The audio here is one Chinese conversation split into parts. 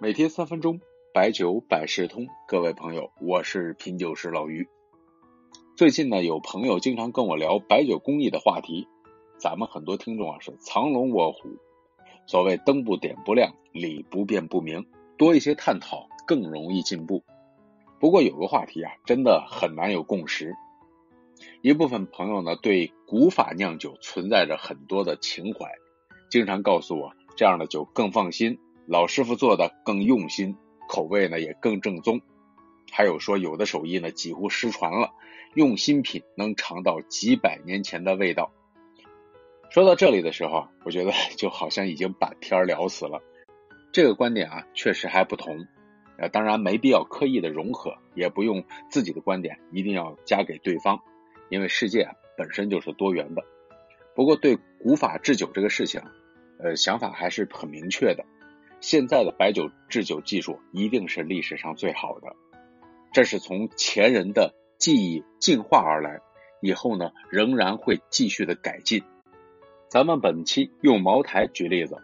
每天三分钟，白酒百事通。各位朋友，我是品酒师老于。最近呢，有朋友经常跟我聊白酒工艺的话题。咱们很多听众啊是藏龙卧虎，所谓灯不点不亮，理不辩不明。多一些探讨，更容易进步。不过有个话题啊，真的很难有共识。一部分朋友呢，对古法酿酒存在着很多的情怀，经常告诉我，这样的酒更放心。老师傅做的更用心，口味呢也更正宗。还有说有的手艺呢几乎失传了，用新品能尝到几百年前的味道。说到这里的时候，我觉得 就好像已经把天聊死了。这个观点啊确实还不同，呃当然没必要刻意的融合，也不用自己的观点一定要加给对方，因为世界啊本身就是多元的。不过对古法制酒这个事情，呃想法还是很明确的。现在的白酒制酒技术一定是历史上最好的，这是从前人的技艺进化而来，以后呢仍然会继续的改进。咱们本期用茅台举例子，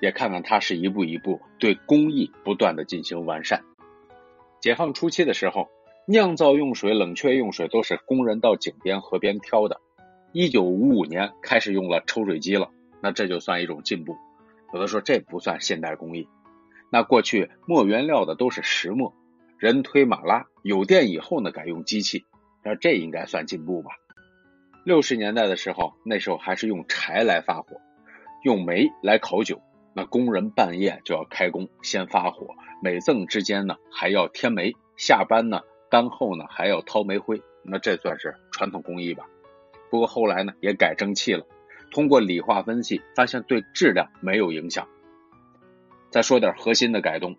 也看看它是一步一步对工艺不断的进行完善。解放初期的时候，酿造用水、冷却用水都是工人到井边、河边挑的。一九五五年开始用了抽水机了，那这就算一种进步。有的说这不算现代工艺，那过去磨原料的都是石磨，人推马拉，有电以后呢改用机器，那这应该算进步吧？六十年代的时候，那时候还是用柴来发火，用煤来烤酒，那工人半夜就要开工，先发火，每赠之间呢还要添煤，下班呢干后呢还要掏煤灰，那这算是传统工艺吧？不过后来呢也改蒸汽了。通过理化分析，发现对质量没有影响。再说点核心的改动，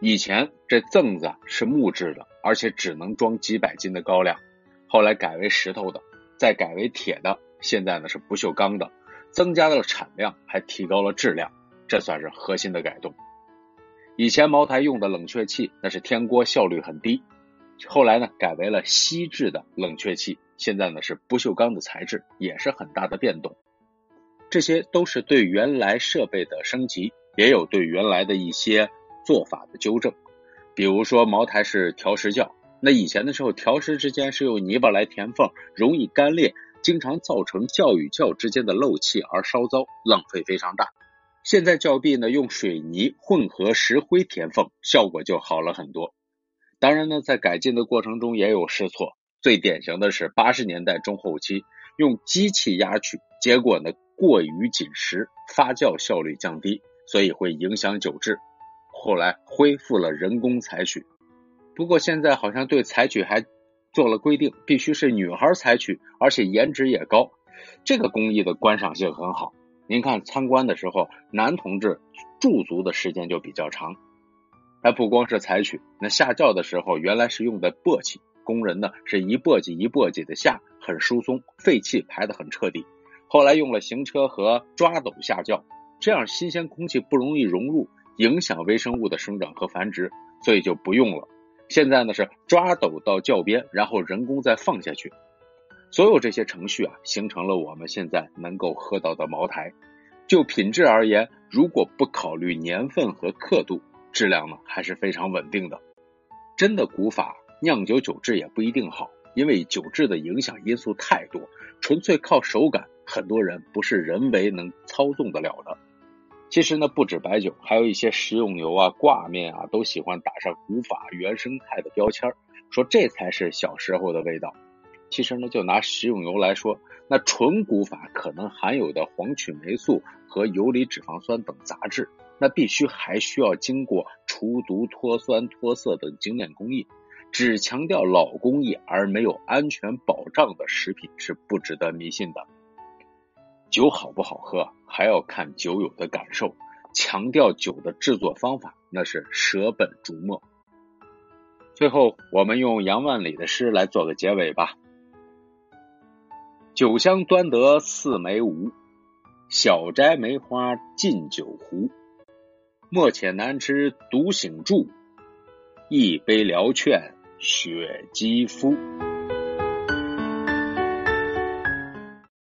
以前这甑子是木质的，而且只能装几百斤的高粱，后来改为石头的，再改为铁的，现在呢是不锈钢的，增加了产量，还提高了质量，这算是核心的改动。以前茅台用的冷却器那是天锅，效率很低，后来呢改为了锡制的冷却器，现在呢是不锈钢的材质，也是很大的变动。这些都是对原来设备的升级，也有对原来的一些做法的纠正。比如说茅台是调石窖，那以前的时候调石之间是用泥巴来填缝，容易干裂，经常造成窖与窖之间的漏气而烧糟，浪费非常大。现在窖壁呢用水泥混合石灰填缝，效果就好了很多。当然呢，在改进的过程中也有试错，最典型的是八十年代中后期用机器压曲，结果呢。过于紧实，发酵效率降低，所以会影响酒质。后来恢复了人工采取，不过现在好像对采取还做了规定，必须是女孩采取，而且颜值也高。这个工艺的观赏性很好。您看参观的时候，男同志驻足的时间就比较长。还不光是采取，那下窖的时候原来是用的簸箕，工人呢是一簸箕一簸箕的下，很疏松，废气排的很彻底。后来用了行车和抓斗下窖，这样新鲜空气不容易融入，影响微生物的生长和繁殖，所以就不用了。现在呢是抓斗到窖边，然后人工再放下去。所有这些程序啊，形成了我们现在能够喝到的茅台。就品质而言，如果不考虑年份和刻度，质量呢还是非常稳定的。真的古法酿酒酒质也不一定好，因为酒质的影响因素太多，纯粹靠手感。很多人不是人为能操纵得了的。其实呢，不止白酒，还有一些食用油啊、挂面啊，都喜欢打上古法原生态的标签，说这才是小时候的味道。其实呢，就拿食用油来说，那纯古法可能含有的黄曲霉素和游离脂肪酸等杂质，那必须还需要经过除毒、脱酸、脱色等精炼工艺。只强调老工艺而没有安全保障的食品是不值得迷信的。酒好不好喝，还要看酒友的感受。强调酒的制作方法，那是舍本逐末。最后，我们用杨万里的诗来做个结尾吧：“酒香端得四梅无，小摘梅花尽酒壶。莫且难吃独醒住，一杯聊劝雪肌肤。”